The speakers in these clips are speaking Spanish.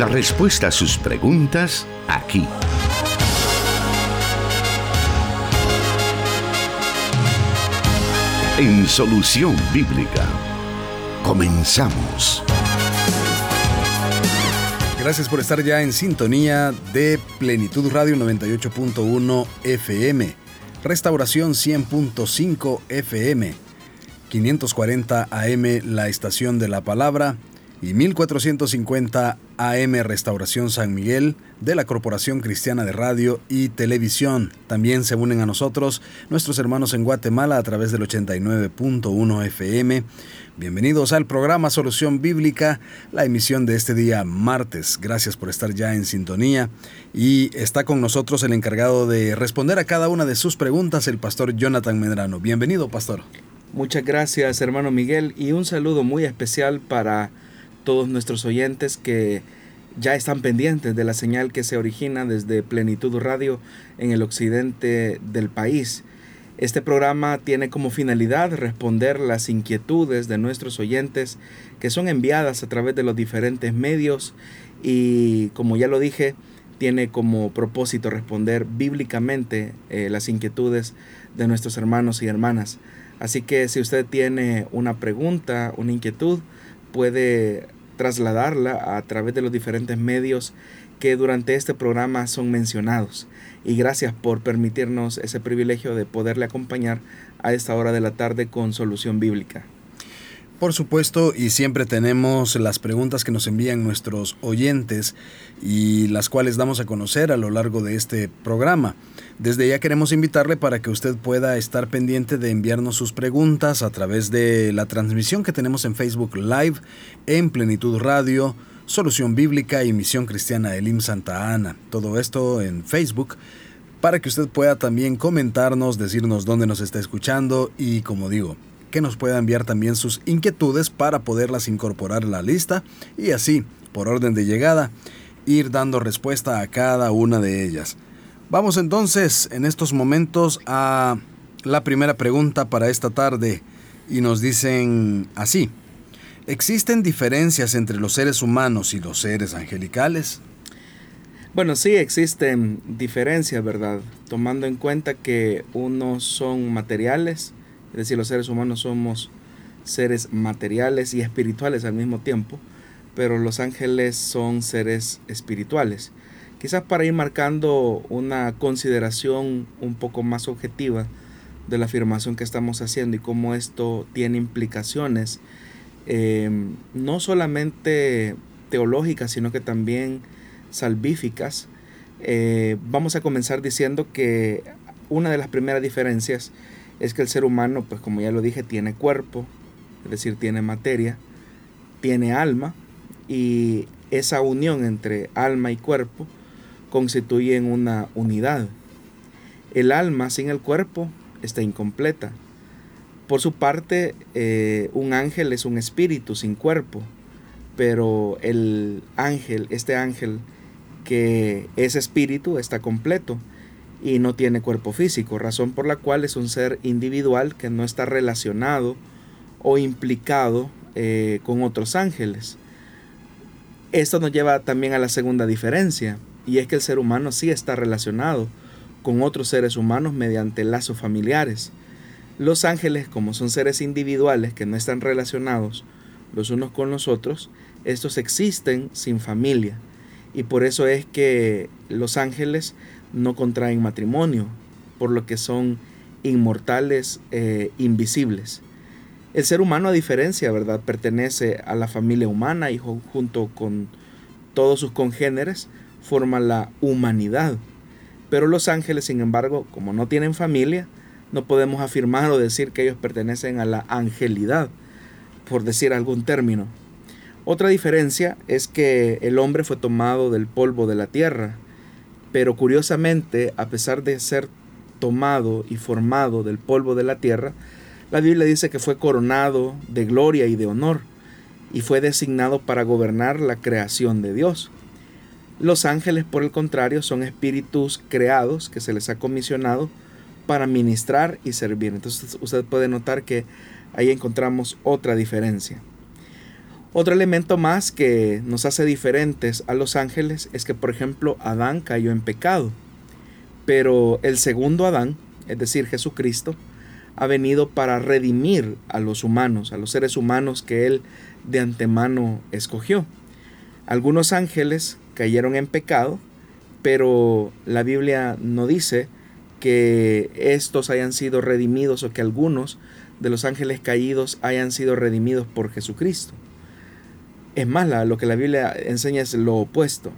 La respuesta a sus preguntas aquí. En Solución Bíblica. Comenzamos. Gracias por estar ya en sintonía de Plenitud Radio 98.1 FM, Restauración 100.5 FM, 540 AM La Estación de la Palabra y 1450 AM Restauración San Miguel de la Corporación Cristiana de Radio y Televisión. También se unen a nosotros nuestros hermanos en Guatemala a través del 89.1 FM. Bienvenidos al programa Solución Bíblica, la emisión de este día martes. Gracias por estar ya en sintonía. Y está con nosotros el encargado de responder a cada una de sus preguntas, el pastor Jonathan Medrano. Bienvenido, pastor. Muchas gracias, hermano Miguel, y un saludo muy especial para todos nuestros oyentes que ya están pendientes de la señal que se origina desde Plenitud Radio en el occidente del país. Este programa tiene como finalidad responder las inquietudes de nuestros oyentes que son enviadas a través de los diferentes medios y como ya lo dije, tiene como propósito responder bíblicamente eh, las inquietudes de nuestros hermanos y hermanas. Así que si usted tiene una pregunta, una inquietud, puede trasladarla a través de los diferentes medios que durante este programa son mencionados. Y gracias por permitirnos ese privilegio de poderle acompañar a esta hora de la tarde con solución bíblica. Por supuesto, y siempre tenemos las preguntas que nos envían nuestros oyentes y las cuales damos a conocer a lo largo de este programa. Desde ya queremos invitarle para que usted pueda estar pendiente de enviarnos sus preguntas a través de la transmisión que tenemos en Facebook Live, en Plenitud Radio, Solución Bíblica y Misión Cristiana Elim Santa Ana. Todo esto en Facebook para que usted pueda también comentarnos, decirnos dónde nos está escuchando y como digo, que nos pueda enviar también sus inquietudes para poderlas incorporar a la lista y así, por orden de llegada, ir dando respuesta a cada una de ellas. Vamos entonces en estos momentos a la primera pregunta para esta tarde y nos dicen así. ¿Existen diferencias entre los seres humanos y los seres angelicales? Bueno, sí existen diferencias, ¿verdad? Tomando en cuenta que unos son materiales es decir, los seres humanos somos seres materiales y espirituales al mismo tiempo, pero los ángeles son seres espirituales. Quizás para ir marcando una consideración un poco más objetiva de la afirmación que estamos haciendo y cómo esto tiene implicaciones em, no solamente teológicas, sino que también salvíficas, eh, vamos a comenzar diciendo que una de las primeras diferencias es que el ser humano, pues como ya lo dije, tiene cuerpo, es decir, tiene materia, tiene alma, y esa unión entre alma y cuerpo constituyen una unidad. El alma sin el cuerpo está incompleta. Por su parte, eh, un ángel es un espíritu sin cuerpo, pero el ángel, este ángel que es espíritu, está completo y no tiene cuerpo físico, razón por la cual es un ser individual que no está relacionado o implicado eh, con otros ángeles. Esto nos lleva también a la segunda diferencia, y es que el ser humano sí está relacionado con otros seres humanos mediante lazos familiares. Los ángeles, como son seres individuales que no están relacionados los unos con los otros, estos existen sin familia. Y por eso es que los ángeles no contraen matrimonio, por lo que son inmortales, e invisibles. El ser humano, a diferencia, ¿verdad?, pertenece a la familia humana y junto con todos sus congéneres forma la humanidad. Pero los ángeles, sin embargo, como no tienen familia, no podemos afirmar o decir que ellos pertenecen a la angelidad, por decir algún término. Otra diferencia es que el hombre fue tomado del polvo de la tierra, pero curiosamente, a pesar de ser tomado y formado del polvo de la tierra, la Biblia dice que fue coronado de gloria y de honor y fue designado para gobernar la creación de Dios. Los ángeles, por el contrario, son espíritus creados que se les ha comisionado para ministrar y servir. Entonces usted puede notar que ahí encontramos otra diferencia. Otro elemento más que nos hace diferentes a los ángeles es que, por ejemplo, Adán cayó en pecado, pero el segundo Adán, es decir, Jesucristo, ha venido para redimir a los humanos, a los seres humanos que Él de antemano escogió. Algunos ángeles cayeron en pecado, pero la Biblia no dice que estos hayan sido redimidos o que algunos de los ángeles caídos hayan sido redimidos por Jesucristo. Es más, lo que la Biblia enseña es lo opuesto.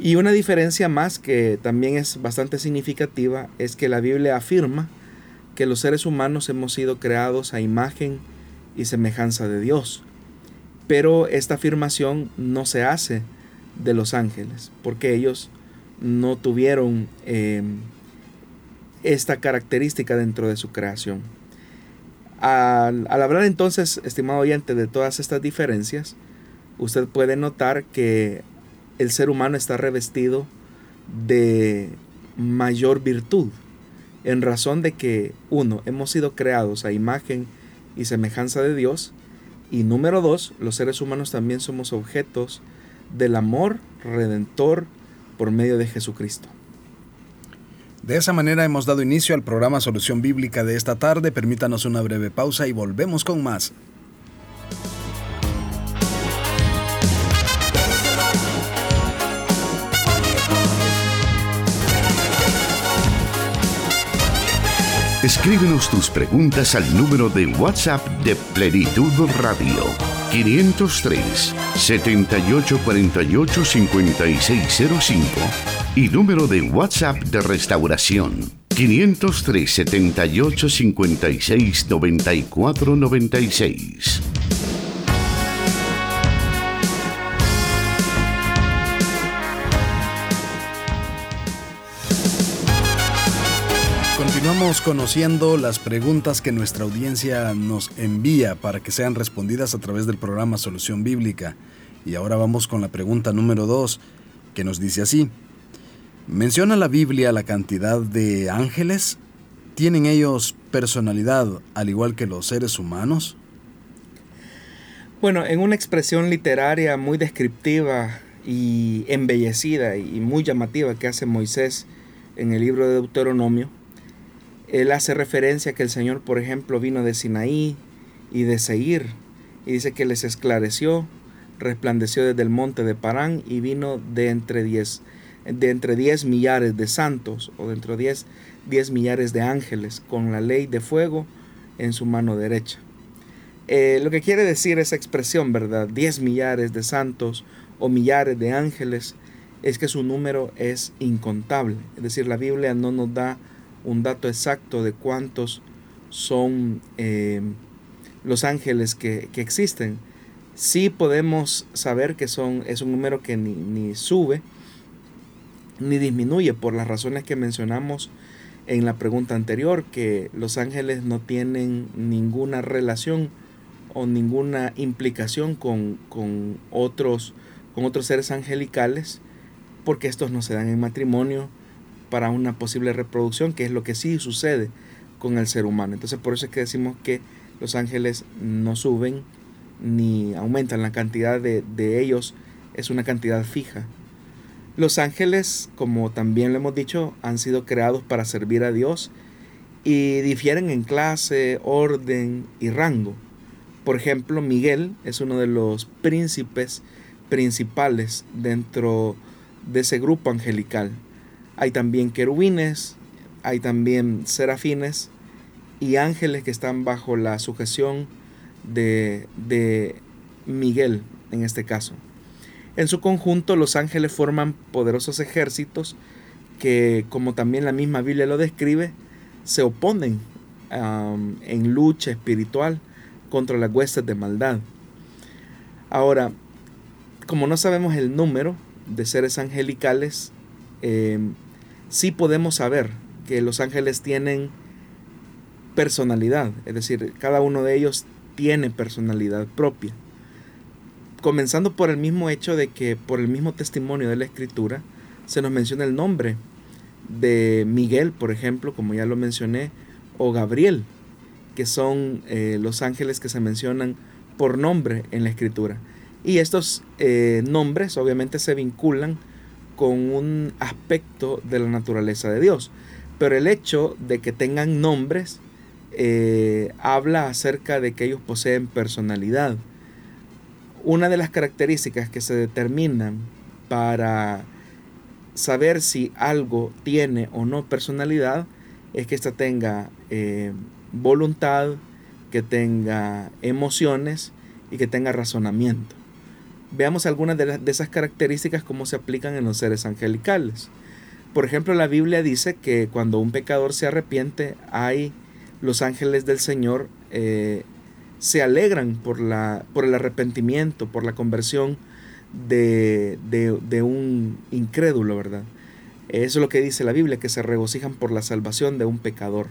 Y una diferencia más que también es bastante significativa es que la Biblia afirma que los seres humanos hemos sido creados a imagen y semejanza de Dios. Pero esta afirmación no se hace de los ángeles, porque ellos no tuvieron eh, esta característica dentro de su creación. Al, hablar entonces, estimado oyente, de todas estas diferencias, usted puede notar que el ser humano está revestido de mayor virtud, en razón de que, uno, hemos sido creados a imagen y semejanza de Dios, y número dos, los seres humanos también somos objetos del amor redentor por medio de Jesucristo. De esa manera hemos dado inicio al programa Solución Bíblica de esta tarde. Permítanos una breve pausa y volvemos con más. Escríbenos tus preguntas al número de WhatsApp de Plenitud Radio 503 7848 5605 y número de WhatsApp de restauración 503 78 56 94 96. Continuamos conociendo las preguntas que nuestra audiencia nos envía para que sean respondidas a través del programa Solución Bíblica. Y ahora vamos con la pregunta número 2, que nos dice así. ¿Menciona la Biblia la cantidad de ángeles? ¿Tienen ellos personalidad al igual que los seres humanos? Bueno, en una expresión literaria muy descriptiva y embellecida y muy llamativa que hace Moisés en el libro de Deuteronomio, él hace referencia que el Señor, por ejemplo, vino de Sinaí y de Seir, y dice que les esclareció, resplandeció desde el monte de Parán y vino de entre diez de entre 10 millares de santos o dentro de 10, 10 millares de ángeles con la ley de fuego en su mano derecha. Eh, lo que quiere decir esa expresión, ¿verdad? 10 millares de santos o millares de ángeles es que su número es incontable. Es decir, la Biblia no nos da un dato exacto de cuántos son eh, los ángeles que, que, existen. Sí podemos saber que son, es un número que ni, ni sube, ni disminuye por las razones que mencionamos en la pregunta anterior, que los ángeles no tienen ninguna relación o ninguna implicación con, otros, con otros seres angelicales, porque estos no se dan en matrimonio para una posible reproducción, que es lo que sí sucede con el ser humano. Entonces por eso es que decimos que los ángeles no suben ni aumentan la cantidad de, de ellos, es una cantidad fija. Los ángeles, como también lo hemos dicho, han sido creados para servir a Dios y difieren en clase, orden y rango. Por ejemplo, Miguel es uno de los príncipes principales dentro de ese grupo angelical. Hay también querubines, hay también serafines y ángeles que están bajo la sujeción de, de Miguel en este caso. En su conjunto, los ángeles forman poderosos ejércitos que, como también la misma Biblia lo describe, se oponen en lucha espiritual contra las huestes de maldad. Ahora, como no sabemos el número de seres angelicales, em, sí podemos saber que los ángeles tienen personalidad, es decir, cada uno de ellos tiene personalidad propia comenzando por el mismo hecho de que por el mismo testimonio de la escritura se nos menciona el nombre de Miguel, por ejemplo, como ya lo mencioné, o Gabriel, que son eh, los ángeles que se mencionan por nombre en la escritura. Y estos eh, nombres obviamente se vinculan con un aspecto de la naturaleza de Dios. Pero el hecho de que tengan nombres eh, habla acerca de que ellos poseen personalidad. Una de las características que se determinan para saber si algo tiene o no personalidad es que ésta tenga eh, voluntad, que tenga emociones y que tenga razonamiento. Veamos algunas de, de esas características cómo se aplican en los seres angelicales. Por ejemplo, la Biblia dice que cuando un pecador se arrepiente, hay los ángeles del Señor eh, se alegran por, la, por el arrepentimiento, por la conversión de, de, un incrédulo, ¿verdad? Eso es lo que dice la Biblia, que se regocijan por la salvación de un pecador.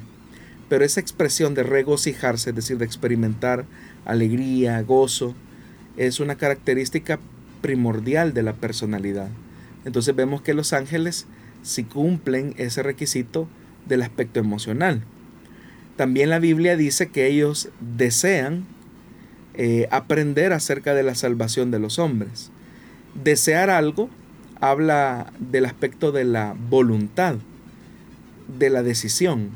Pero esa expresión de regocijarse, es decir, de experimentar alegría, gozo, es una característica primordial de la personalidad. Entonces vemos que los ángeles si cumplen ese requisito del aspecto emocional. También la Biblia dice que ellos desean eh, aprender acerca de la salvación de los hombres. Desear algo habla del aspecto de la voluntad, de la decisión.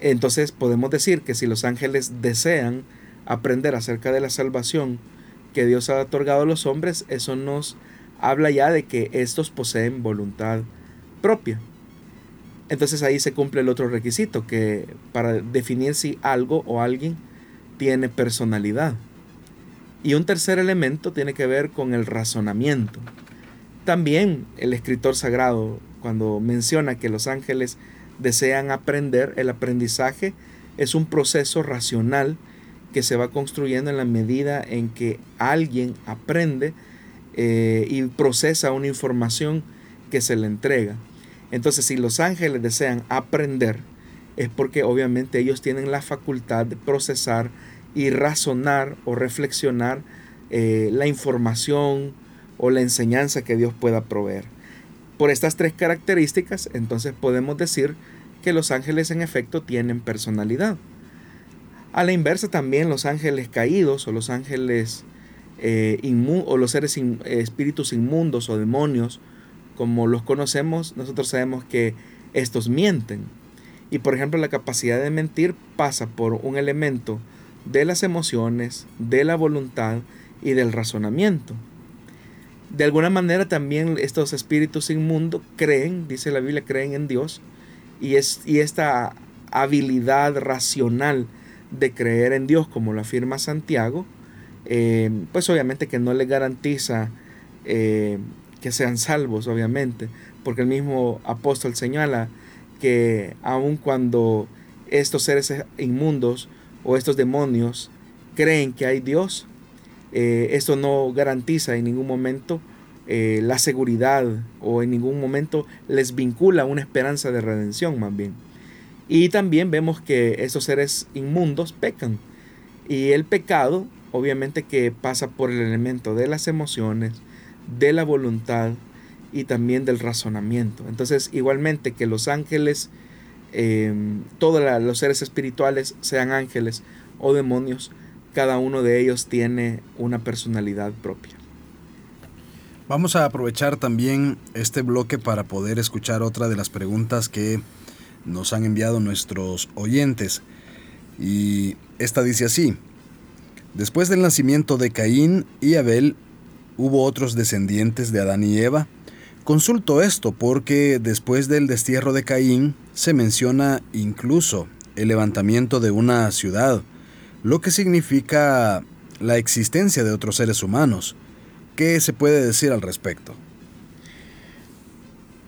Entonces podemos decir que si los ángeles desean aprender acerca de la salvación que Dios ha otorgado a los hombres, eso nos habla ya de que estos poseen voluntad propia. Entonces ahí se cumple el otro requisito, que para definir si algo o alguien tiene personalidad. Y un tercer elemento tiene que ver con el razonamiento. También el escritor sagrado, cuando menciona que los ángeles desean aprender, el aprendizaje es un proceso racional que se va construyendo en la medida en que alguien aprende eh, y procesa una información que se le entrega. Entonces, si los ángeles desean aprender, es porque obviamente ellos tienen la facultad de procesar y razonar o reflexionar eh, la información o la enseñanza que Dios pueda proveer. Por estas tres características, entonces podemos decir que los ángeles en efecto tienen personalidad. A la inversa también los ángeles caídos o los ángeles eh, o los seres espíritus inmundos o demonios, como los conocemos, nosotros sabemos que estos mienten. Y por ejemplo, la capacidad de mentir pasa por un elemento de las emociones, de la voluntad y del razonamiento. De alguna manera también estos espíritus inmundos creen, dice la Biblia, creen en Dios y, es, y esta habilidad racional de creer en Dios, como lo afirma Santiago, eh, pues obviamente que no le garantiza eh, que sean salvos, obviamente, porque el mismo apóstol señala que aun cuando estos seres inmundos o estos demonios creen que hay Dios, eh, esto no garantiza en ningún momento la seguridad o en ningún momento les vincula una esperanza de redención más bien. Y también vemos que estos seres inmundos pecan. Y el pecado obviamente que pasa por el elemento de las emociones, de la voluntad y también del razonamiento. Entonces, igualmente que los ángeles, em, todos los seres espirituales, sean ángeles o demonios, cada uno de ellos tiene una personalidad propia. Vamos a aprovechar también este bloque para poder escuchar otra de las preguntas que nos han enviado nuestros oyentes. Y esta dice así, Después del nacimiento de Caín y Abel, hubo otros descendientes de Adán y Eva. Consulto esto porque después del destierro de Caín se menciona incluso el levantamiento de una ciudad, lo que significa la existencia de otros seres humanos. ¿Qué se puede decir al respecto?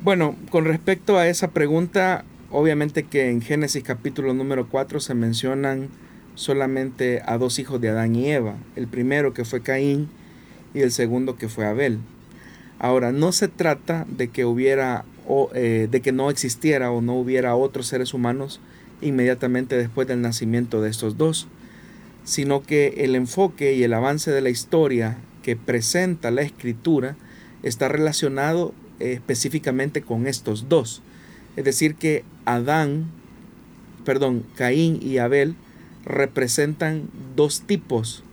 Bueno, con respecto a esa pregunta, obviamente que en Génesis capítulo número 4 se mencionan solamente a dos hijos de Adán y Eva, el primero que fue Caín y el segundo que fue Abel. Ahora, no se trata de que hubiera o eh, de que no existiera o no hubiera otros seres humanos inmediatamente después del nacimiento de estos dos, sino que el enfoque y el avance de la historia que presenta la escritura está relacionado eh, específicamente con estos dos. Es decir, que Adán, perdón, Caín y Abel representan dos tipos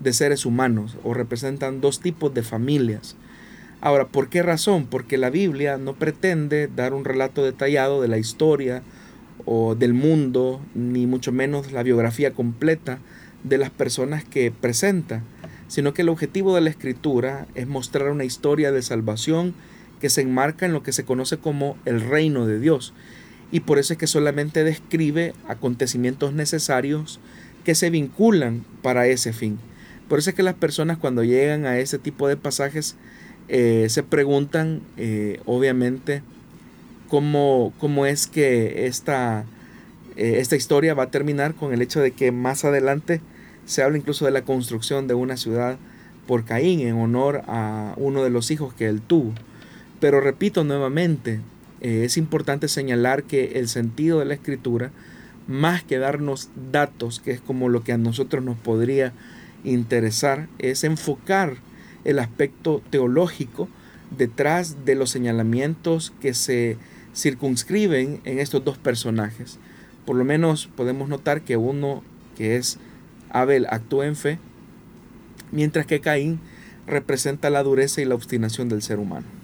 de seres humanos o representan dos tipos de familias. Ahora, ¿por qué razón? Porque la Biblia no pretende dar un relato detallado de la historia o del mundo, ni mucho menos la biografía completa de las personas que presenta, sino que el objetivo de la escritura es mostrar una historia de salvación que se enmarca en lo que se conoce como el reino de Dios. Y por eso es que solamente describe acontecimientos necesarios que se vinculan para ese fin. Por eso es que las personas cuando llegan a ese tipo de pasajes eh, se preguntan, eh, obviamente, cómo, cómo, es que esta, eh, esta historia va a terminar con el hecho de que más adelante se habla incluso de la construcción de una ciudad por Caín en honor a uno de los hijos que él tuvo. Pero repito nuevamente, es importante señalar que el sentido de la escritura, más que darnos datos, que es como lo que a nosotros nos podría interesar, es enfocar el aspecto teológico detrás de los señalamientos que se circunscriben en estos dos personajes. Por lo menos podemos notar que uno, que es Abel, actúa en fe, mientras que Caín representa la dureza y la obstinación del ser humano.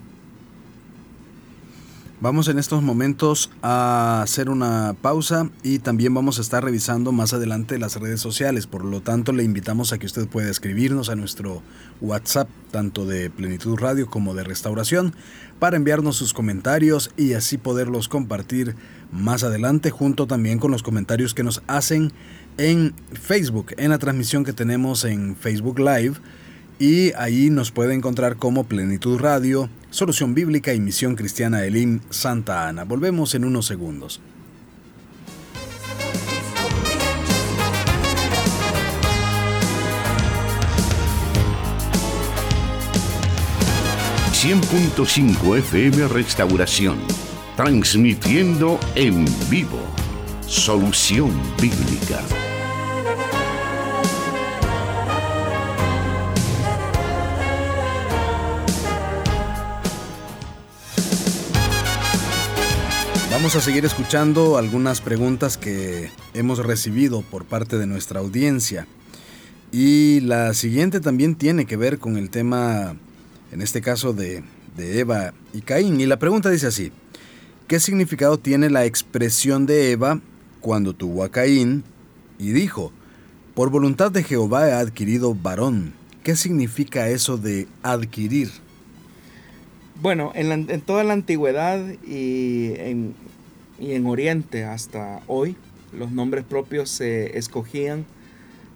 Vamos en estos momentos a hacer una pausa y también vamos a estar revisando más adelante las redes sociales. Por lo tanto, le invitamos a que usted pueda escribirnos a nuestro WhatsApp, tanto de Plenitud Radio como de Restauración, para enviarnos sus comentarios y así poderlos compartir más adelante, junto también con los comentarios que nos hacen en Facebook, en la transmisión que tenemos en Facebook Live. Y ahí nos puede encontrar como Plenitud Radio Solución Bíblica y Misión Cristiana Elim Santa Ana. Volvemos en unos segundos. ...100.5 FM Restauración... ...transmitiendo en vivo... ...Solución Bíblica... Vamos a seguir escuchando algunas preguntas que hemos recibido por parte de nuestra audiencia. Y la siguiente también tiene que ver con el tema, en este caso, de, Eva y Caín. Y la pregunta dice así, ¿qué significado tiene la expresión de Eva cuando tuvo a Caín y dijo, por voluntad de Jehová he adquirido varón? ¿Qué significa eso de adquirir? Bueno, en, en, toda la antigüedad y en, y en Oriente hasta hoy los nombres propios se escogían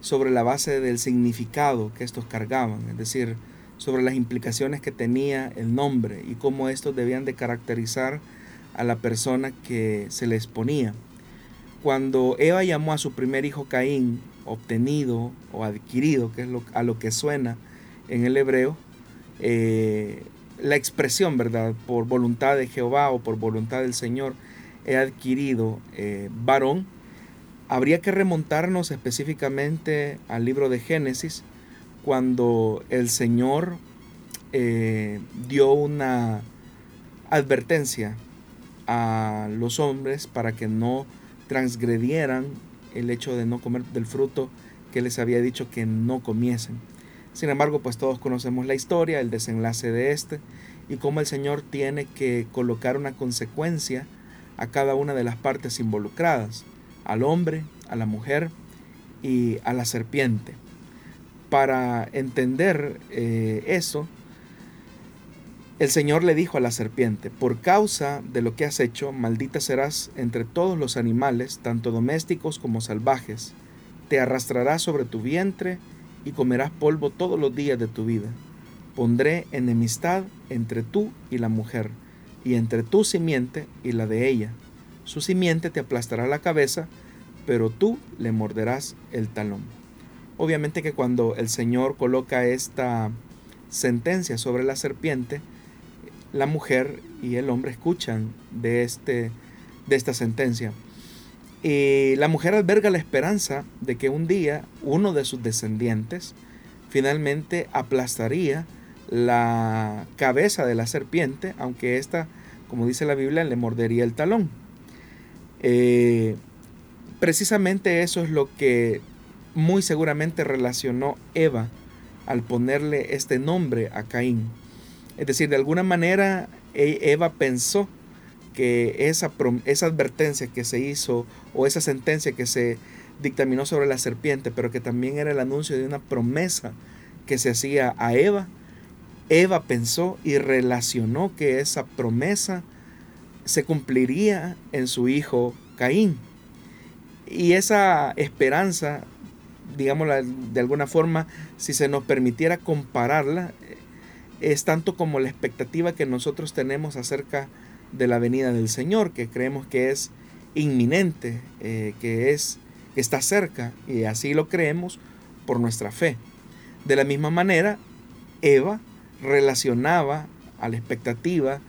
sobre la base del significado que estos cargaban, es decir, sobre las implicaciones que tenía el nombre y cómo estos debían de caracterizar a la persona que se les ponía. Cuando Eva llamó a su primer hijo Caín, obtenido o adquirido, que es lo, a lo que suena en el hebreo, eh, la expresión, ¿verdad? Por voluntad de Jehová o por voluntad del Señor, he adquirido eh, varón, habría que remontarnos específicamente al libro de Génesis, cuando el Señor eh, dio una advertencia a los hombres para que no transgredieran el hecho de no comer del fruto que les había dicho que no comiesen. Sin embargo, pues todos conocemos la historia, el desenlace de este y cómo el Señor tiene que colocar una consecuencia a cada una de las partes involucradas, al hombre, a la mujer y a la serpiente. Para entender eh, eso, el Señor le dijo a la serpiente, por causa de lo que has hecho, maldita serás entre todos los animales, tanto domésticos como salvajes. Te arrastrarás sobre tu vientre y comerás polvo todos los días de tu vida. Pondré enemistad entre tú y la mujer y entre tu simiente y la de ella. Su simiente te aplastará la cabeza, pero tú le morderás el talón. Obviamente que cuando el Señor coloca esta sentencia sobre la serpiente, la mujer y el hombre escuchan de, este, de esta sentencia. Y la mujer alberga la esperanza de que un día uno de sus descendientes finalmente aplastaría la cabeza de la serpiente, aunque ésta, como dice la Biblia, le mordería el talón. Eh, precisamente eso es lo que muy seguramente relacionó Eva al ponerle este nombre a Caín. Es decir, de alguna manera e, Eva pensó que esa, esa advertencia que se hizo o esa sentencia que se dictaminó sobre la serpiente, pero que también era el anuncio de una promesa que se hacía a Eva, Eva pensó y relacionó que esa promesa se cumpliría en su hijo Caín. Y esa esperanza, digamos de alguna forma, si se nos permitiera compararla, es tanto como la expectativa que nosotros tenemos acerca de la venida del Señor, que creemos que es inminente, eh, que es que está cerca, y así lo creemos por nuestra fe. De la misma manera, Eva relacionaba a la expectativa,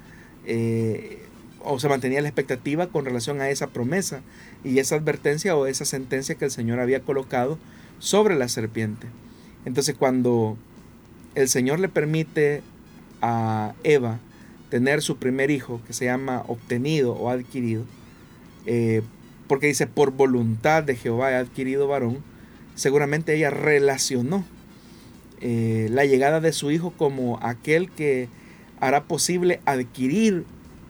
eh, o se mantenía la expectativa con relación a esa promesa y esa advertencia o esa sentencia que el Señor había colocado sobre la serpiente. Entonces cuando el Señor le permite a Eva tener su primer hijo, que se llama obtenido o adquirido, eh, porque dice, por voluntad de Jehová he adquirido varón, seguramente ella relacionó eh, la llegada de su hijo como aquel que hará posible adquirir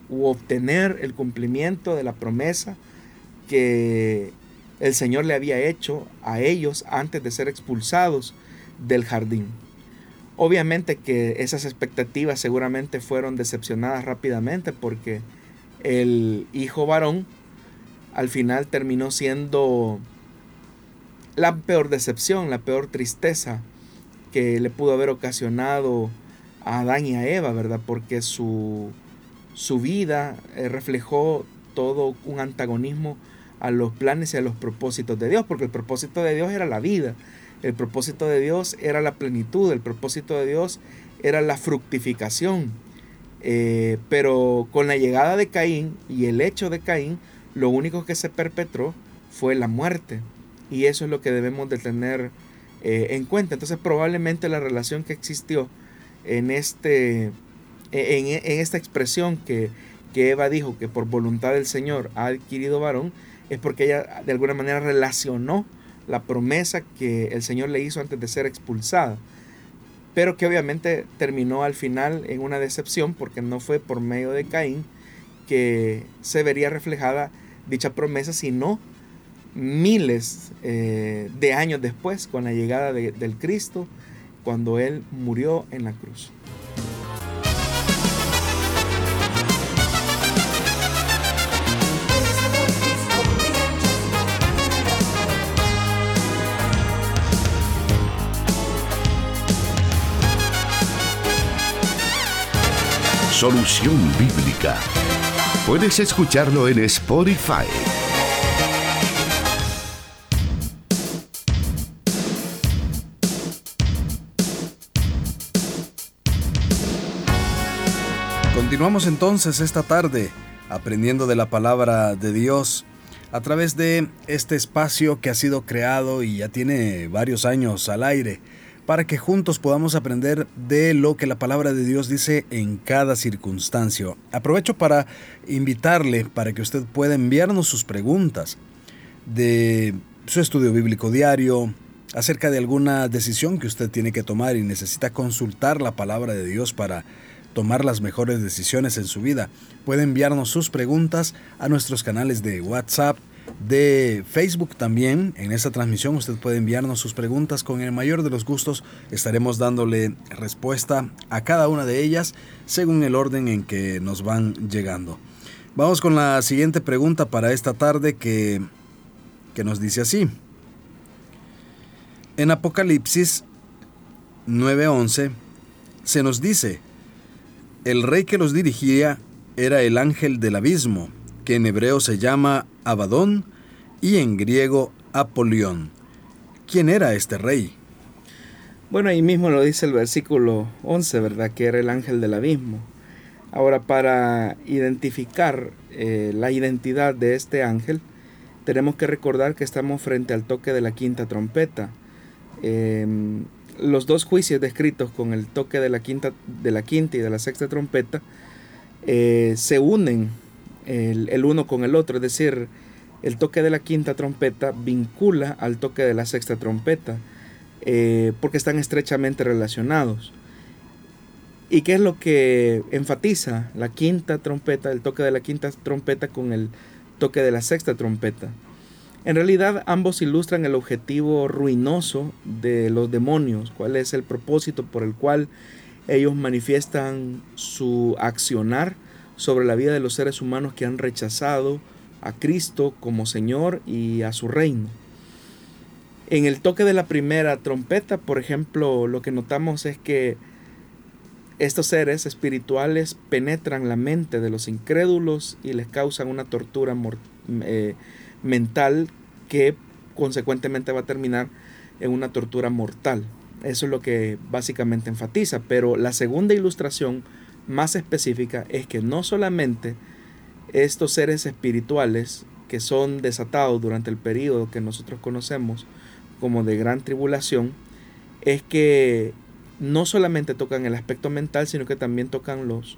u obtener el cumplimiento de la promesa que el Señor le había hecho a ellos antes de ser expulsados del jardín. Obviamente que esas expectativas seguramente fueron decepcionadas rápidamente porque el hijo varón al final terminó siendo la peor decepción, la peor tristeza que le pudo haber ocasionado a Adán y a Eva, ¿verdad? Porque su, su vida eh, reflejó todo un antagonismo a los planes y a los propósitos de Dios, porque el propósito de Dios era la vida, el propósito de Dios era la plenitud, el propósito de Dios era la fructificación. Eh, pero con la llegada de Caín y el hecho de Caín, lo único que se perpetró fue la muerte. Y eso es lo que debemos de tener eh, en cuenta. Entonces probablemente la relación que existió en, este, en, en esta expresión que, que Eva dijo que por voluntad del Señor ha adquirido varón, es porque ella de alguna manera relacionó la promesa que el Señor le hizo antes de ser expulsada, pero que obviamente terminó al final en una decepción porque no fue por medio de Caín que se vería reflejada dicha promesa, sino miles eh, de años después con la llegada del Cristo, cuando Él murió en la cruz. Solución Bíblica. Puedes escucharlo en Spotify. Continuamos entonces esta tarde aprendiendo de la palabra de Dios a través de este espacio que ha sido creado y ya tiene varios años al aire para que juntos podamos aprender de lo que la palabra de Dios dice en cada circunstancia. Aprovecho para invitarle para que usted pueda enviarnos sus preguntas de su estudio bíblico diario, acerca de alguna decisión que usted tiene que tomar y necesita consultar la palabra de Dios para tomar las mejores decisiones en su vida. Puede enviarnos sus preguntas a nuestros canales de WhatsApp, de Facebook también. En esta transmisión usted puede enviarnos sus preguntas con el mayor de los gustos. Estaremos dándole respuesta a cada una de ellas según el orden en que nos van llegando. Vamos con la siguiente pregunta para esta tarde que, que nos dice así. En Apocalipsis 9:11 se nos dice, el rey que los dirigía era el ángel del abismo, que en hebreo se llama Abadón y en griego Apolión. ¿Quién era este rey? Bueno, ahí mismo lo dice el versículo 11, ¿verdad? Que era el ángel del abismo. Ahora, para identificar eh, la identidad de este ángel, tenemos que recordar que estamos frente al toque de la quinta trompeta. Em, los dos juicios descritos con el toque de la quinta, de la quinta y de la sexta trompeta eh, se unen el, uno con el otro, es decir, el toque de la quinta trompeta vincula al toque de la sexta trompeta, eh, porque están estrechamente relacionados. ¿Y qué es lo que enfatiza la quinta trompeta, el toque de la quinta trompeta con el toque de la sexta trompeta? En realidad ambos ilustran el objetivo ruinoso de los demonios, cuál es el propósito por el cual ellos manifiestan su accionar sobre la vida de los seres humanos que han rechazado a Cristo como Señor y a su reino. En el toque de la primera trompeta, por ejemplo, lo que notamos es que estos seres espirituales penetran la mente de los incrédulos y les causan una tortura eh, mental que consecuentemente va a terminar en una tortura mortal. Eso es lo que básicamente enfatiza. Pero la segunda ilustración más específica es que no solamente estos seres espirituales que son desatados durante el periodo que nosotros conocemos como de gran tribulación, es que no solamente tocan el aspecto mental, sino que también tocan los,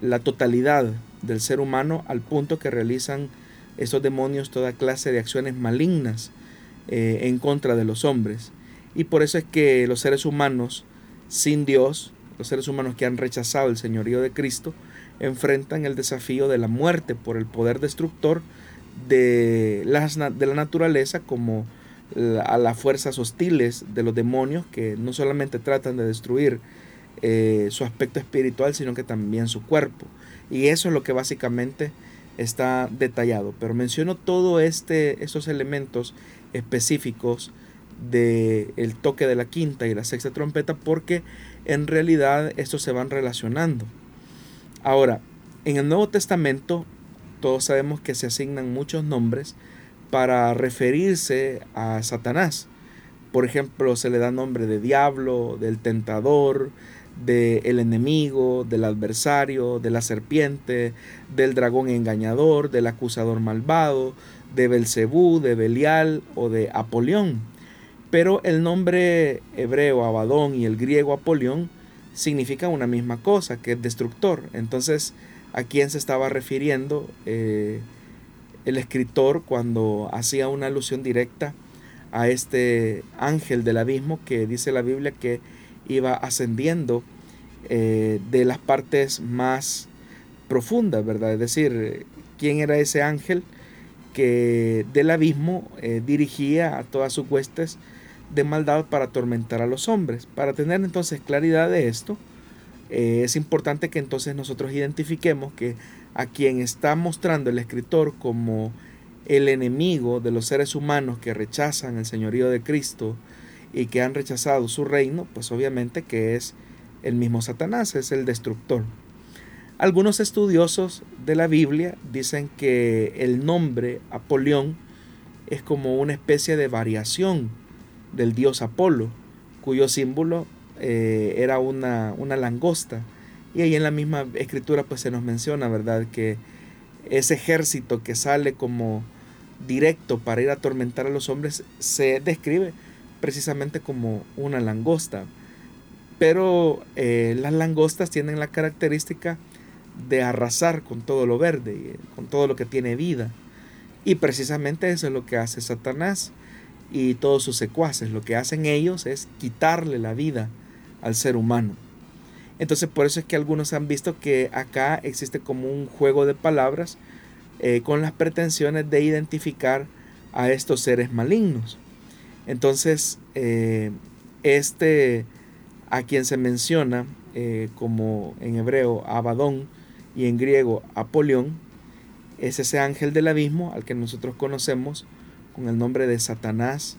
la totalidad del ser humano al punto que realizan estos demonios toda clase de acciones malignas eh, en contra de los hombres. Y por eso es que los seres humanos sin Dios, los seres humanos que han rechazado el señorío de Cristo, enfrentan el desafío de la muerte por el poder destructor de, de la naturaleza como a las fuerzas hostiles de los demonios que no solamente tratan de destruir eh, su aspecto espiritual, sino que también su cuerpo. Y eso es lo que básicamente está detallado. Pero menciono todos este, estos elementos específicos del el toque de la quinta y la sexta trompeta porque en realidad estos se van relacionando. Ahora, en el Nuevo Testamento todos sabemos que se asignan muchos nombres para referirse a Satanás. Por ejemplo, se le da nombre de diablo, del tentador, del enemigo, del adversario, de la serpiente, del dragón engañador, del acusador malvado, de Belcebú, de Belial o de Apolión. Pero el nombre hebreo Abadón y el griego Apolión significan una misma cosa, que es destructor. Entonces, ¿a quién se estaba refiriendo? Eh, el escritor cuando hacía una alusión directa a este ángel del abismo que dice la Biblia que iba ascendiendo eh, de las partes más profundas, ¿verdad? Es decir, quién era ese ángel que del abismo eh, dirigía a todas sus huestes de maldad para atormentar a los hombres. Para tener entonces claridad de esto, eh, es importante que entonces nosotros identifiquemos que a quien está mostrando el escritor como el enemigo de los seres humanos que rechazan el señorío de Cristo y que han rechazado su reino, pues obviamente que es el mismo Satanás, es el destructor. Algunos estudiosos de la Biblia dicen que el nombre Apolión es como una especie de variación del dios Apolo, cuyo símbolo eh, era una, una langosta. Y ahí en la misma escritura pues se nos menciona, ¿verdad? Que ese ejército que sale como directo para ir a atormentar a los hombres se describe precisamente como una langosta. Pero eh, las langostas tienen la característica de arrasar con todo lo verde, con todo lo que tiene vida. Y precisamente eso es lo que hace Satanás y todos sus secuaces. Lo que hacen ellos es quitarle la vida al ser humano. Entonces por eso es que algunos han visto que acá existe como un juego de palabras eh, con las pretensiones de identificar a estos seres malignos. Entonces, eh, este a quien se menciona eh, como en hebreo Abadón y en griego Apolión, es ese ángel del abismo al que nosotros conocemos con el nombre de Satanás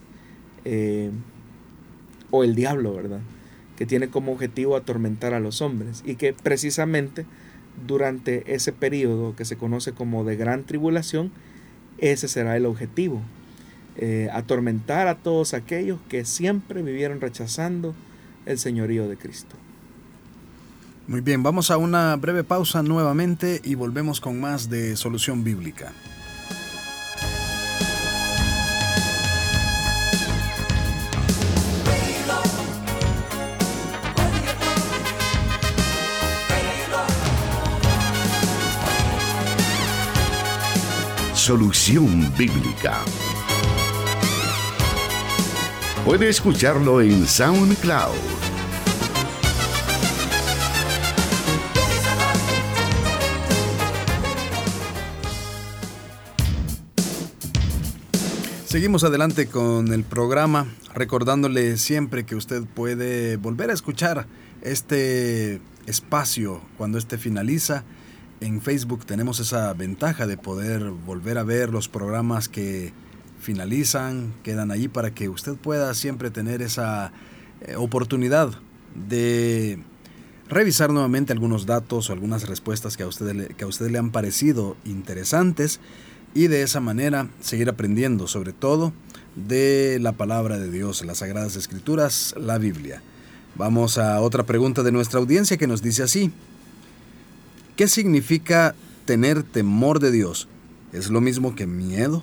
o el diablo, ¿verdad? que tiene como objetivo atormentar a los hombres y que precisamente durante ese periodo que se conoce como de gran tribulación, ese será el objetivo, eh, atormentar a todos aquellos que siempre vivieron rechazando el señorío de Cristo. Muy bien, vamos a una breve pausa nuevamente y volvemos con más de Solución Bíblica. Solución Bíblica. Puede escucharlo en SoundCloud. Seguimos adelante con el programa, recordándole siempre que usted puede volver a escuchar este espacio cuando este finaliza. En Facebook tenemos esa ventaja de poder volver a ver los programas que finalizan, quedan allí para que usted pueda siempre tener esa eh, oportunidad de revisar nuevamente algunos datos o algunas respuestas que a usted le, que a usted le han parecido interesantes y de esa manera seguir aprendiendo sobre todo de la palabra de Dios, las sagradas escrituras, la Biblia. Vamos a otra pregunta de nuestra audiencia que nos dice así. ¿Qué significa tener temor de Dios? ¿Es lo mismo que miedo?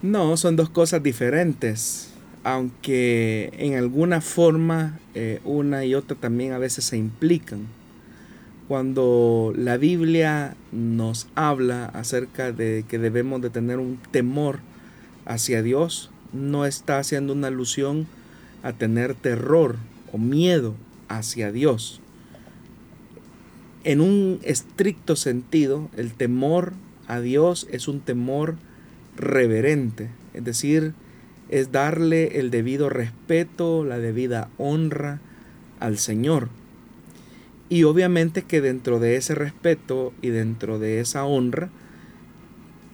No, son dos cosas diferentes, aunque en alguna forma eh, una y otra también a veces se implican. Cuando la Biblia nos habla acerca de que debemos de tener un temor hacia Dios, no está haciendo una alusión a tener terror o miedo hacia Dios. En un estricto sentido, el temor a Dios es un temor reverente, es decir, es darle el debido respeto, la debida honra al Señor. Y obviamente que dentro de ese respeto y dentro de esa honra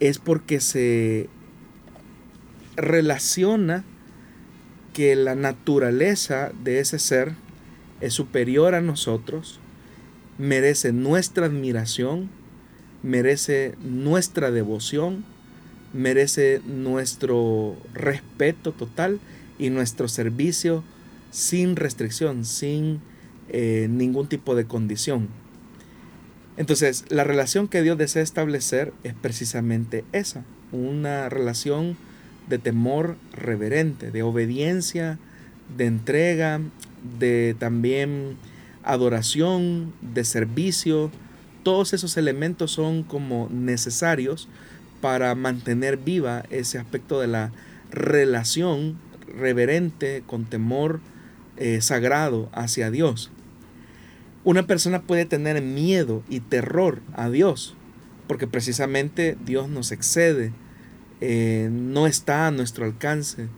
es porque se relaciona que la naturaleza de ese ser es superior a nosotros, merece nuestra admiración, merece nuestra devoción, merece nuestro respeto total y nuestro servicio sin restricción, sin eh, ningún tipo de condición. Entonces, la relación que Dios desea establecer es precisamente esa, una relación de temor reverente, de obediencia, de entrega, de también adoración, de servicio. Todos esos elementos son como necesarios para mantener viva ese aspecto de la relación reverente con temor eh, sagrado hacia Dios. Una persona puede tener miedo y terror a Dios porque precisamente Dios nos excede, eh, no está a nuestro alcance,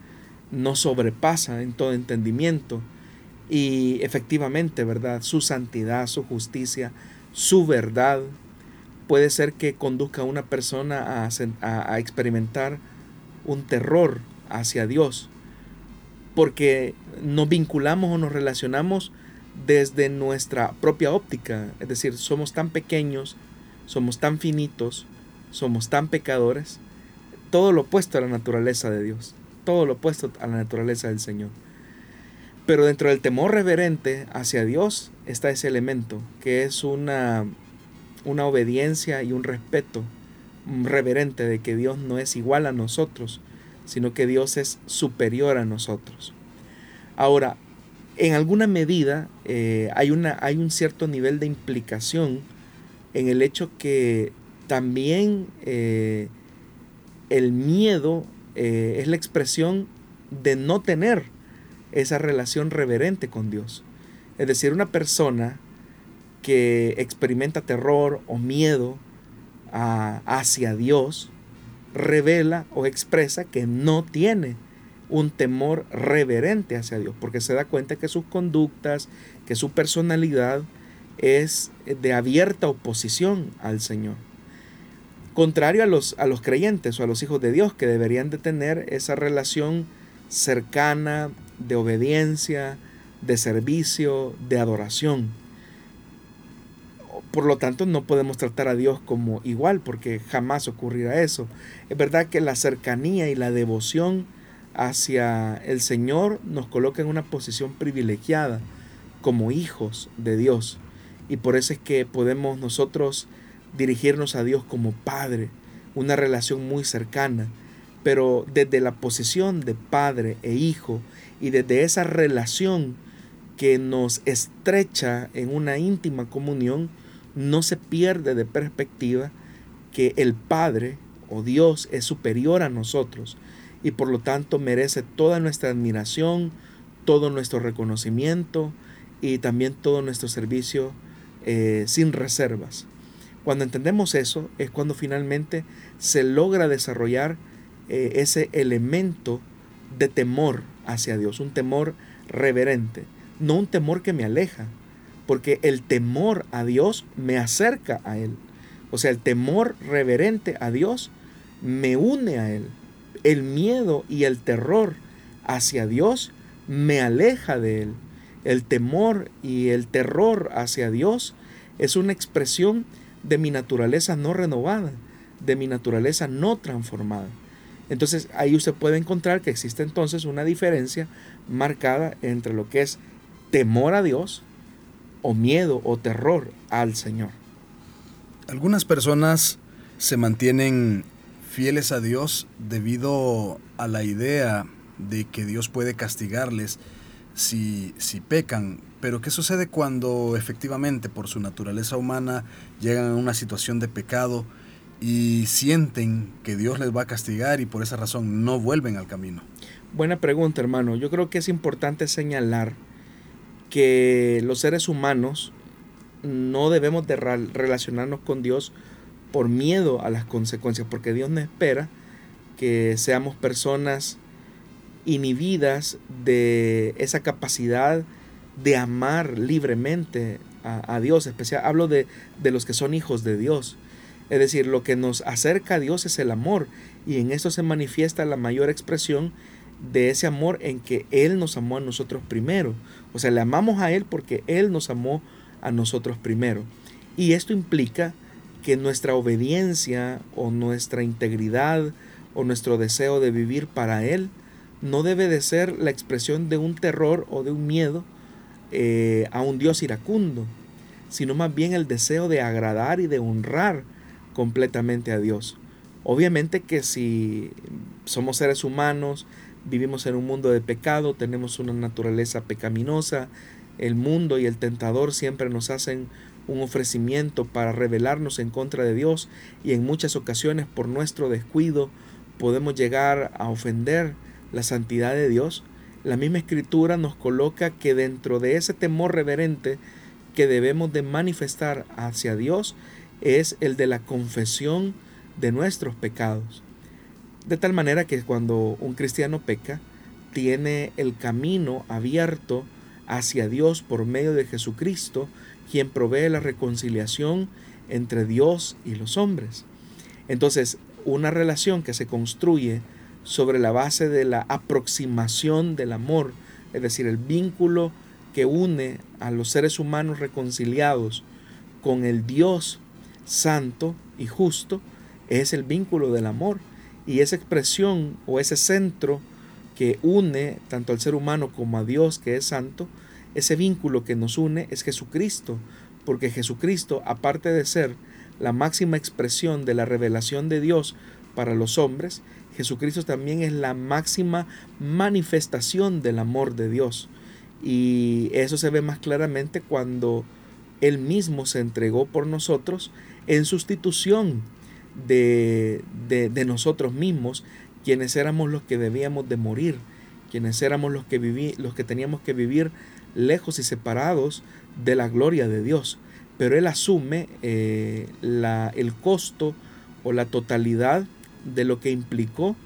no sobrepasa en todo entendimiento. Y efectivamente, ¿verdad? Su santidad, su justicia, su verdad puede ser que conduzca a una persona a, experimentar un terror hacia Dios, porque nos vinculamos o nos relacionamos desde nuestra propia óptica, es decir, somos tan pequeños, somos tan finitos, somos tan pecadores, todo lo opuesto a la naturaleza de Dios, todo lo opuesto a la naturaleza del Señor. Pero dentro del temor reverente hacia Dios está ese elemento, que es una, una obediencia y un respeto reverente de que Dios no es igual a nosotros, sino que Dios es superior a nosotros. Ahora, en alguna medida eh, hay, una, hay un cierto nivel de implicación en el hecho que también eh, el miedo eh, es la expresión de no tener esa relación reverente con Dios. Es decir, una persona que experimenta terror o miedo hacia Dios revela o expresa que no tiene un temor reverente hacia Dios, porque se da cuenta que sus conductas, que su personalidad es de abierta oposición al Señor. Contrario a los, a los creyentes o a los hijos de Dios que deberían de tener esa relación cercana de obediencia, de servicio, de adoración. Por lo tanto, no podemos tratar a Dios como igual, porque jamás ocurrirá eso. Es verdad que la cercanía y la devoción hacia el Señor nos coloca en una posición privilegiada como hijos de Dios. Y por eso es que podemos nosotros dirigirnos a Dios como Padre, una relación muy cercana, pero desde la posición de Padre e Hijo y desde esa relación que nos estrecha en una íntima comunión, no se pierde de perspectiva que el Padre o Dios es superior a nosotros y por lo tanto merece toda nuestra admiración, todo nuestro reconocimiento y también todo nuestro servicio eh, sin reservas. Cuando entendemos eso es cuando finalmente se logra desarrollar eh, ese elemento de temor hacia Dios, un temor reverente, no un temor que me aleja, porque el temor a Dios me acerca a Él. O sea, el temor reverente a Dios me une a Él. El miedo y el terror hacia Dios me aleja de Él. El temor y el terror hacia Dios es una expresión de mi naturaleza no renovada, de mi naturaleza no transformada. Entonces ahí usted puede encontrar que existe entonces una diferencia marcada entre lo que es temor a Dios o miedo o terror al Señor. Algunas personas se mantienen fieles a Dios debido a la idea de que Dios puede castigarles si, si pecan. Pero ¿qué sucede cuando efectivamente por su naturaleza humana llegan a una situación de pecado y sienten que Dios les va a castigar y por esa razón no vuelven al camino? Buena pregunta, hermano. Yo creo que es importante señalar que los seres humanos no debemos de relacionarnos con Dios por miedo a las consecuencias, porque Dios no espera que seamos personas inhibidas de esa capacidad de amar libremente a, Dios, especial hablo de, de los que son hijos de Dios. Es decir, lo que nos acerca a Dios es el amor y en esto se manifiesta la mayor expresión de ese amor en que Él nos amó a nosotros primero. O sea, le amamos a Él porque Él nos amó a nosotros primero. Y esto implica que nuestra obediencia o nuestra integridad o nuestro deseo de vivir para Él no debe de ser la expresión de un terror o de un miedo eh, a un Dios iracundo, sino más bien el deseo de agradar y de honrar completamente a Dios. Obviamente que si somos seres humanos, vivimos en un mundo de pecado, tenemos una naturaleza pecaminosa, el mundo y el tentador siempre nos hacen un ofrecimiento para rebelarnos en contra de Dios y en muchas ocasiones por nuestro descuido podemos llegar a ofender la santidad de Dios. La misma escritura nos coloca que dentro de ese temor reverente que debemos de manifestar hacia Dios es el de la confesión de nuestros pecados. De tal manera que cuando un cristiano peca, tiene el camino abierto hacia Dios por medio de Jesucristo, quien provee la reconciliación entre Dios y los hombres. Entonces, una relación que se construye sobre la base de la aproximación del amor, es decir, el vínculo que une a los seres humanos reconciliados con el Dios santo y justo, es el vínculo del amor. Y esa expresión o ese centro que une tanto al ser humano como a Dios que es santo, ese vínculo que nos une es Jesucristo, porque Jesucristo, aparte de ser la máxima expresión de la revelación de Dios para los hombres, Jesucristo también es la máxima manifestación del amor de Dios. Y eso se ve más claramente cuando Él mismo se entregó por nosotros en sustitución de, de, nosotros mismos, quienes éramos los que debíamos de morir, quienes éramos los que, viví, los que teníamos que vivir lejos y separados de la gloria de Dios. Pero Él asume eh, la, el costo o la totalidad de lo que implicó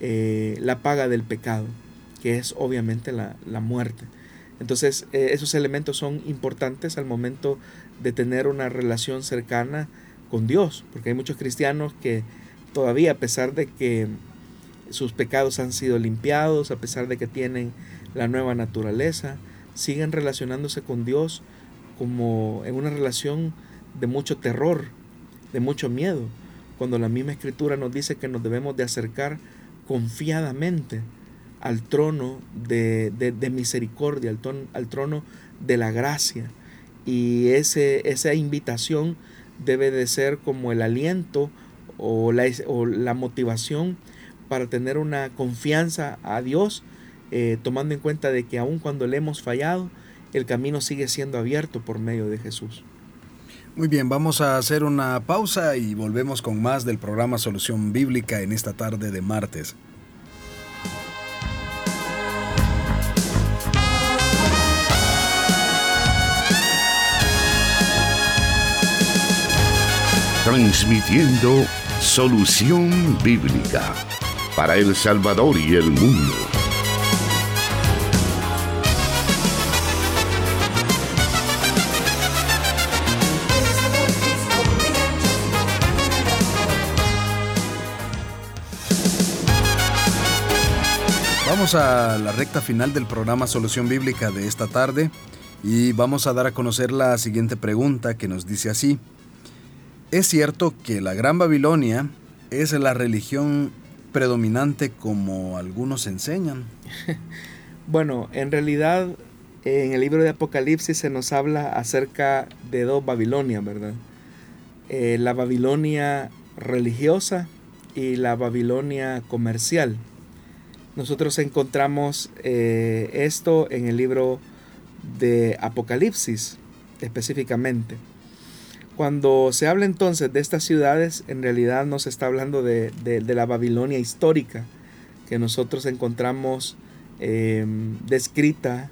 eh, la paga del pecado, que es obviamente la, la muerte. Entonces, eh, esos elementos son importantes al momento de tener una relación cercana con Dios, porque hay muchos cristianos que todavía, a pesar de que sus pecados han sido limpiados, a pesar de que tienen la nueva naturaleza, siguen relacionándose con Dios como en una relación de mucho terror, de mucho miedo, cuando la misma escritura nos dice que nos debemos de acercar confiadamente al trono de, misericordia, al, al, trono de la gracia. Y ese, esa invitación debe de ser como el aliento o la, o la motivación para tener una confianza a Dios, eh, tomando en cuenta de que aun cuando le hemos fallado, el camino sigue siendo abierto por medio de Jesús. Muy bien, vamos a hacer una pausa y volvemos con más del programa Solución Bíblica en esta tarde de martes. Transmitiendo Solución Bíblica para El Salvador y el mundo. Vamos a la recta final del programa Solución Bíblica de esta tarde y vamos a dar a conocer la siguiente pregunta que nos dice así. ¿Es cierto que la Gran Babilonia es la religión predominante como algunos enseñan? bueno, en realidad en el libro de Apocalipsis se nos habla acerca de dos Babilonias, ¿verdad? Eh, la Babilonia religiosa y la Babilonia comercial. Nosotros encontramos eh, esto en el libro de Apocalipsis específicamente. Cuando se habla entonces de estas ciudades, en realidad no se está hablando de, la Babilonia histórica que nosotros encontramos em, descrita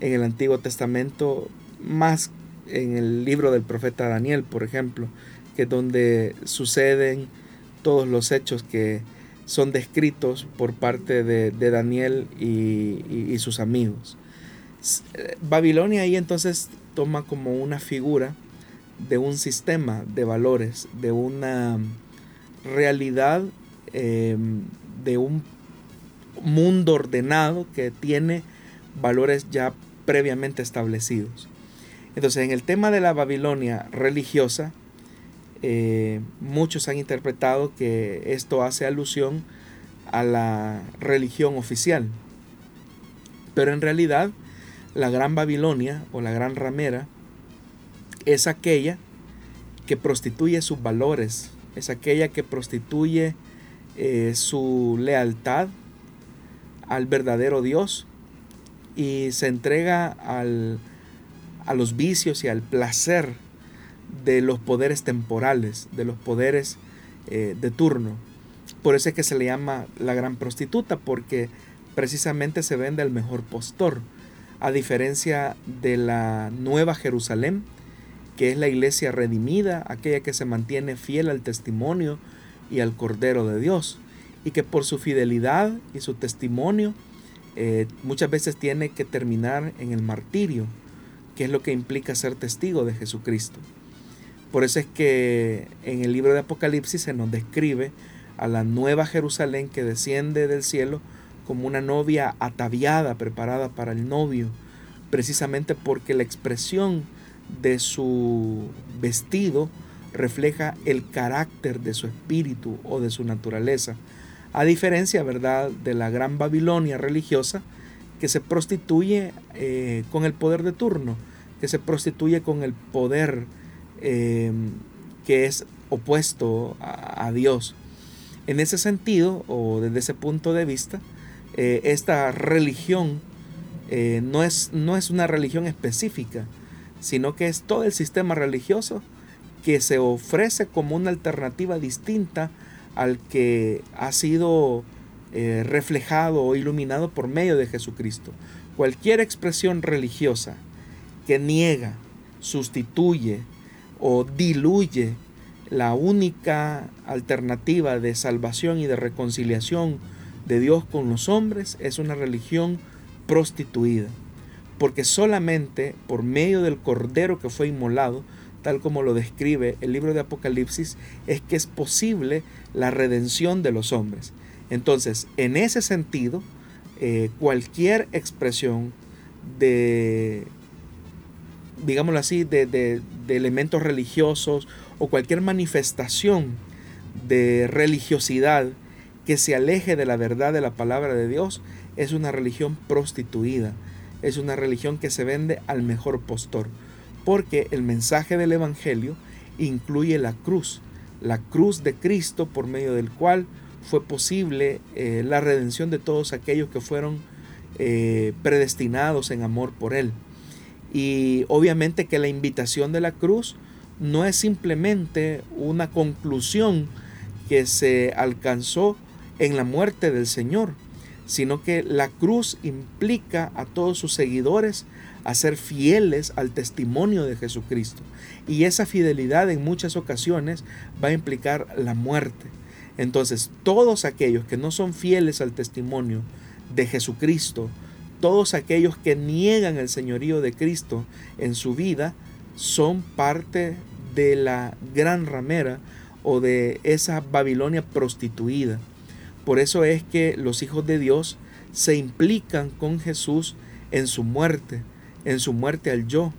en el Antiguo Testamento, más en el libro del profeta Daniel, por ejemplo, que es donde suceden todos los hechos que son descritos por parte de, Daniel y, sus amigos. Eh, Babilonia ahí entonces toma como una figura de un sistema de valores, de una realidad, em, de un mundo ordenado que tiene valores ya previamente establecidos. Entonces, en el tema de la Babilonia religiosa, eh, muchos han interpretado que esto hace alusión a la religión oficial. Pero en realidad, la Gran Babilonia o la Gran Ramera es aquella que prostituye sus valores, es aquella que prostituye eh, su lealtad al verdadero Dios y se entrega al, a los vicios y al placer de los poderes temporales, de los poderes eh, de turno. Por eso es que se le llama la gran prostituta, porque precisamente se vende al mejor postor, a diferencia de la nueva Jerusalén, que es la iglesia redimida, aquella que se mantiene fiel al testimonio y al Cordero de Dios, y que por su fidelidad y su testimonio eh, muchas veces tiene que terminar en el martirio, que es lo que implica ser testigo de Jesucristo. Por eso es que en el libro de Apocalipsis se nos describe a la nueva Jerusalén que desciende del cielo como una novia ataviada, preparada para el novio, precisamente porque la expresión de su vestido refleja el carácter de su espíritu o de su naturaleza, a diferencia, ¿verdad?, de la gran Babilonia religiosa que se prostituye eh, con el poder de turno, que se prostituye con el poder Em, que es opuesto a, Dios. En ese sentido, o desde ese punto de vista, eh, esta religión eh, no, es, no es una religión específica, sino que es todo el sistema religioso que se ofrece como una alternativa distinta al que ha sido eh, reflejado o iluminado por medio de Jesucristo. Cualquier expresión religiosa que niega, sustituye, o diluye la única alternativa de salvación y de reconciliación de Dios con los hombres es una religión prostituida. Porque solamente por medio del cordero que fue inmolado, tal como lo describe el libro de Apocalipsis, es que es posible la redención de los hombres. Entonces, en ese sentido, eh, cualquier expresión de digámoslo así, de, elementos religiosos o cualquier manifestación de religiosidad que se aleje de la verdad de la palabra de Dios es una religión prostituida, es una religión que se vende al mejor postor, porque el mensaje del Evangelio incluye la cruz, la cruz de Cristo por medio del cual fue posible eh, la redención de todos aquellos que fueron eh, predestinados en amor por Él. Y obviamente que la invitación de la cruz no es simplemente una conclusión que se alcanzó en la muerte del Señor, sino que la cruz implica a todos sus seguidores a ser fieles al testimonio de Jesucristo. Y esa fidelidad en muchas ocasiones va a implicar la muerte. Entonces, todos aquellos que no son fieles al testimonio de Jesucristo, todos aquellos que niegan el señorío de Cristo en su vida, son parte de la gran ramera o de esa Babilonia prostituida. Por eso es que los hijos de Dios se implican con Jesús en su muerte, en su muerte al yo,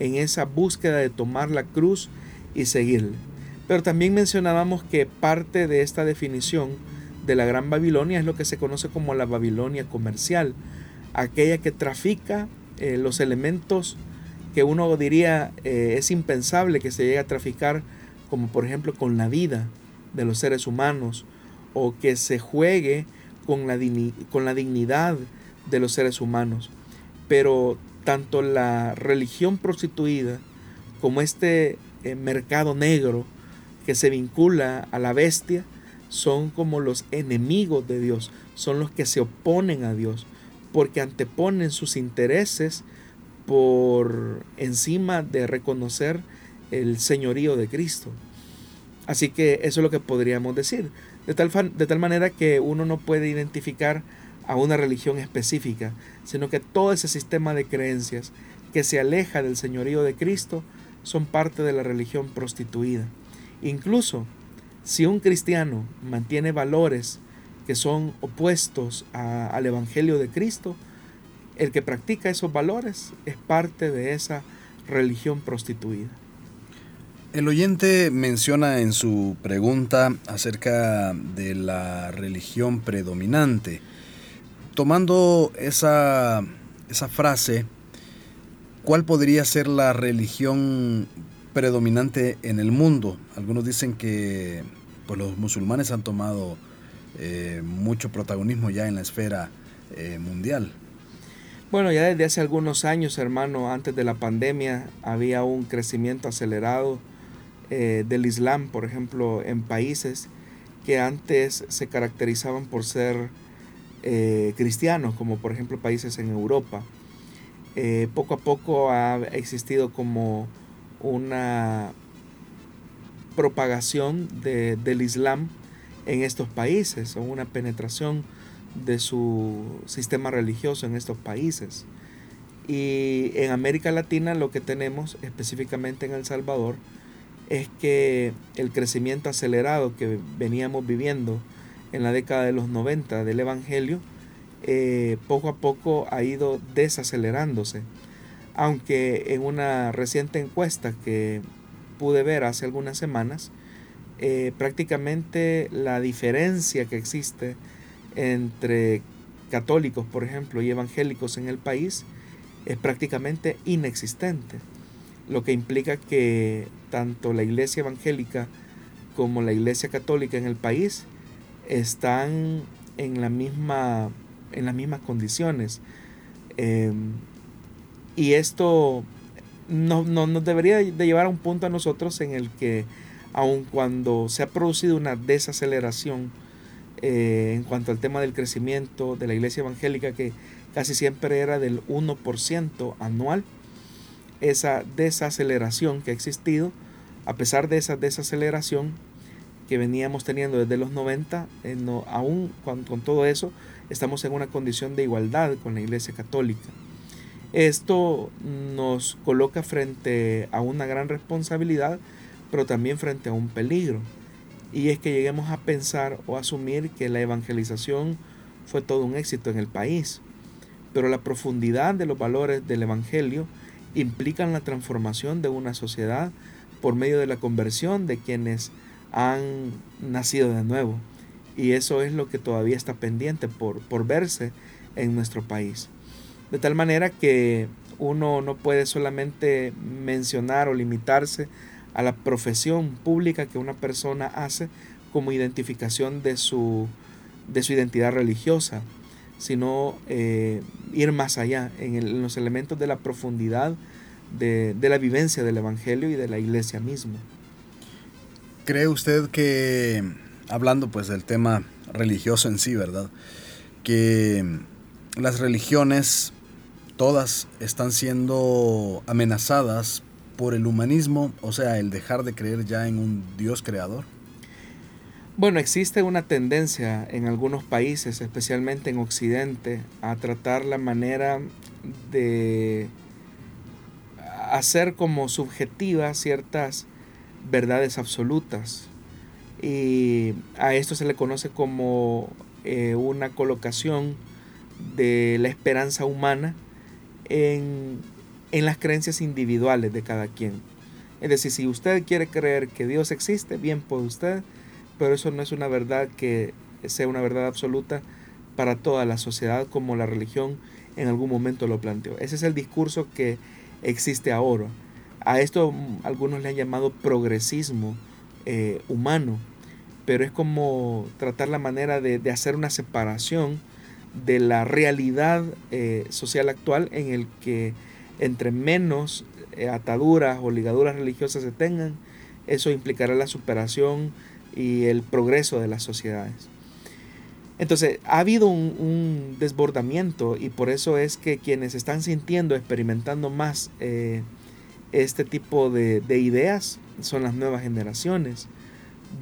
en esa búsqueda de tomar la cruz y seguirle. Pero también mencionábamos que parte de esta definición de la Gran Babilonia es lo que se conoce como la Babilonia comercial, aquella que trafica eh, los elementos que uno diría eh, es impensable que se llegue a traficar, como por ejemplo con la vida de los seres humanos, o que se juegue con la, dignidad de los seres humanos. Pero tanto la religión prostituida como este eh, mercado negro que se vincula a la bestia son como los enemigos de Dios, son los que se oponen a Dios, porque anteponen sus intereses por encima de reconocer el señorío de Cristo. Así que eso es lo que podríamos decir. De tal, de tal manera que uno no puede identificar a una religión específica, sino que todo ese sistema de creencias que se aleja del señorío de Cristo son parte de la religión prostituida. Incluso si un cristiano mantiene valores que son opuestos al Evangelio de Cristo, el que practica esos valores es parte de esa religión prostituida. El oyente menciona en su pregunta acerca de la religión predominante. Tomando esa, esa frase, ¿cuál podría ser la religión predominante en el mundo. Algunos dicen que pues, los musulmanes han tomado eh, mucho protagonismo ya en la esfera eh, mundial. Bueno, ya desde hace algunos años, hermano, antes de la pandemia, había un crecimiento acelerado eh, del Islam, por ejemplo, en países que antes se caracterizaban por ser cristianos, como por ejemplo países en Europa. poco a poco ha existido como una propagación del Islam en estos países o una penetración de su sistema religioso en estos países. Y en América Latina lo que tenemos, específicamente en El Salvador, es que el crecimiento acelerado que veníamos viviendo en la década de los 90 del Evangelio, eh, poco a poco ha ido desacelerándose. Aunque en una reciente encuesta que pude ver hace algunas semanas, eh, prácticamente la diferencia que existe entre católicos, por ejemplo, y evangélicos en el país es prácticamente inexistente, lo que implica que tanto la iglesia evangélica como la iglesia católica en el país están en, la misma, en las mismas condiciones. Em, y esto no, nos debería de llevar a un punto a nosotros en el que, aun cuando se ha producido una desaceleración eh, en cuanto al tema del crecimiento de la iglesia evangélica, que casi siempre era del 1% anual, esa desaceleración que ha existido, a pesar de esa desaceleración que veníamos teniendo desde los 90, eh, aún con todo eso, estamos en una condición de igualdad con la iglesia católica. Esto nos coloca frente a una gran responsabilidad, pero también frente a un peligro. Y es que lleguemos a pensar o asumir que la evangelización fue todo un éxito en el país. Pero la profundidad de los valores del Evangelio implican la transformación de una sociedad por medio de la conversión de quienes han nacido de nuevo. Y eso es lo que todavía está pendiente por, por verse en nuestro país. De tal manera que uno no puede solamente mencionar o limitarse a la profesión pública que una persona hace como identificación de su, de su identidad religiosa, sino eh, ir más allá en, los elementos de la profundidad de, la vivencia del Evangelio y de la iglesia misma. ¿Cree usted que, hablando pues del tema religioso en sí, ¿verdad? Que las religiones todas están siendo amenazadas por el humanismo, o sea, el dejar de creer ya en un Dios creador? Bueno, existe una tendencia en algunos países, especialmente en Occidente, a tratar la manera de hacer como subjetivas ciertas verdades absolutas. Y a esto se le conoce como eh, una colocación de la esperanza humana en, en las creencias individuales de cada quien. Es decir, si usted quiere creer que Dios existe, bien por usted, pero eso no es una verdad que sea una verdad absoluta para toda la sociedad como la religión en algún momento lo planteó. Ese es el discurso que existe ahora. A esto algunos le han llamado progresismo eh, humano, pero es como tratar la manera de, hacer una separación de la realidad eh, social actual en el que entre menos eh, ataduras o ligaduras religiosas se tengan, eso implicará la superación y el progreso de las sociedades. Entonces, ha habido un, desbordamiento y por eso es que quienes están sintiendo, experimentando más eh, este tipo de, de, ideas son las nuevas generaciones,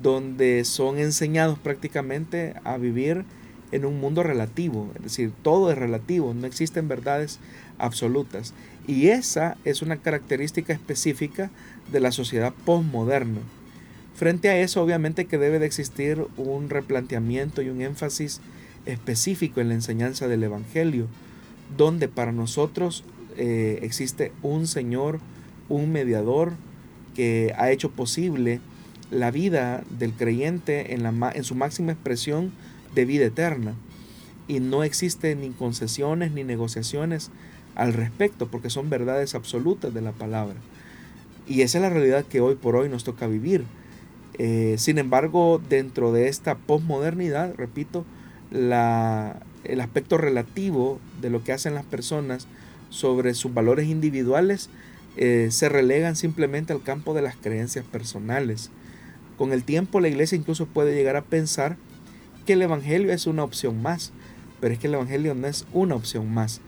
donde son enseñados prácticamente a vivir en un mundo relativo, es decir, todo es relativo, no existen verdades absolutas. Y esa es una característica específica de la sociedad postmoderna. Frente a eso, obviamente que debe de existir un replanteamiento y un énfasis específico en la enseñanza del Evangelio, donde para nosotros eh, existe un Señor, un mediador que ha hecho posible la vida del creyente en, en su máxima expresión de vida eterna. Y no existen ni concesiones ni negociaciones al respecto, porque son verdades absolutas de la palabra. Y esa es la realidad que hoy por hoy nos toca vivir. Eh, sin embargo, dentro de esta posmodernidad, repito, la, el aspecto relativo de lo que hacen las personas sobre sus valores individuales eh, se relegan simplemente al campo de las creencias personales. Con el tiempo la iglesia incluso puede llegar a pensar que el Evangelio es una opción más, pero es que el Evangelio no es una opción más.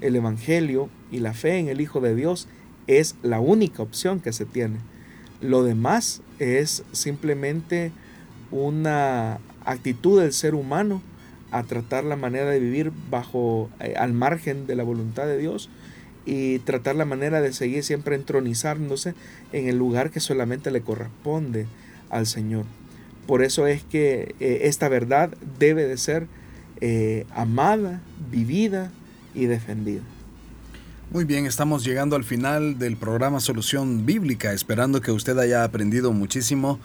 El Evangelio y la fe en el Hijo de Dios es la única opción que se tiene. Lo demás es simplemente una actitud del ser humano a tratar la manera de vivir bajo eh, al margen de la voluntad de Dios y tratar la manera de seguir siempre entronizándose en el lugar que solamente le corresponde al Señor. Por eso es que eh, esta verdad debe de ser eh, amada, vivida y defendida. Muy bien, estamos llegando al final del programa Solución Bíblica, esperando que usted haya aprendido muchísimo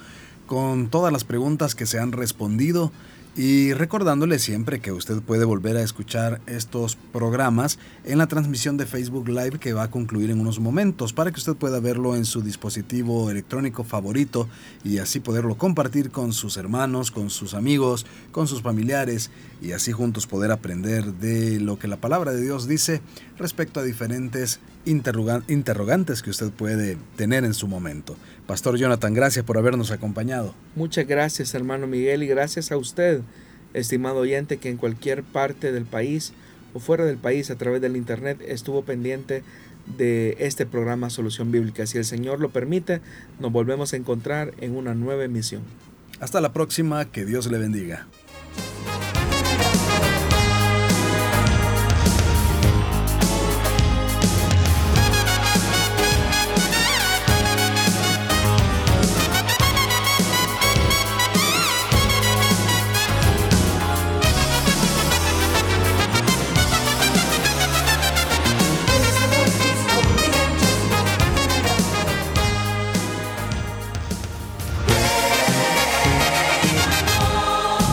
con todas las preguntas que se han respondido y recordándole siempre que usted puede volver a escuchar estos programas en la transmisión de Facebook Live que va a concluir en unos momentos para que usted pueda verlo en su dispositivo electrónico favorito y así poderlo compartir con sus hermanos, con sus amigos, con sus familiares y así juntos poder aprender de lo que la palabra de Dios dice respecto a diferentes interrogantes que usted puede tener en su momento. Pastor Jonathan, gracias por habernos acompañado. Muchas gracias, hermano Miguel, y gracias a usted, estimado oyente, que en cualquier parte del país o fuera del país a través del Internet estuvo pendiente de este programa Solución Bíblica. Si el Señor lo permite, nos volvemos a encontrar en una nueva emisión. Hasta la próxima, que Dios le bendiga.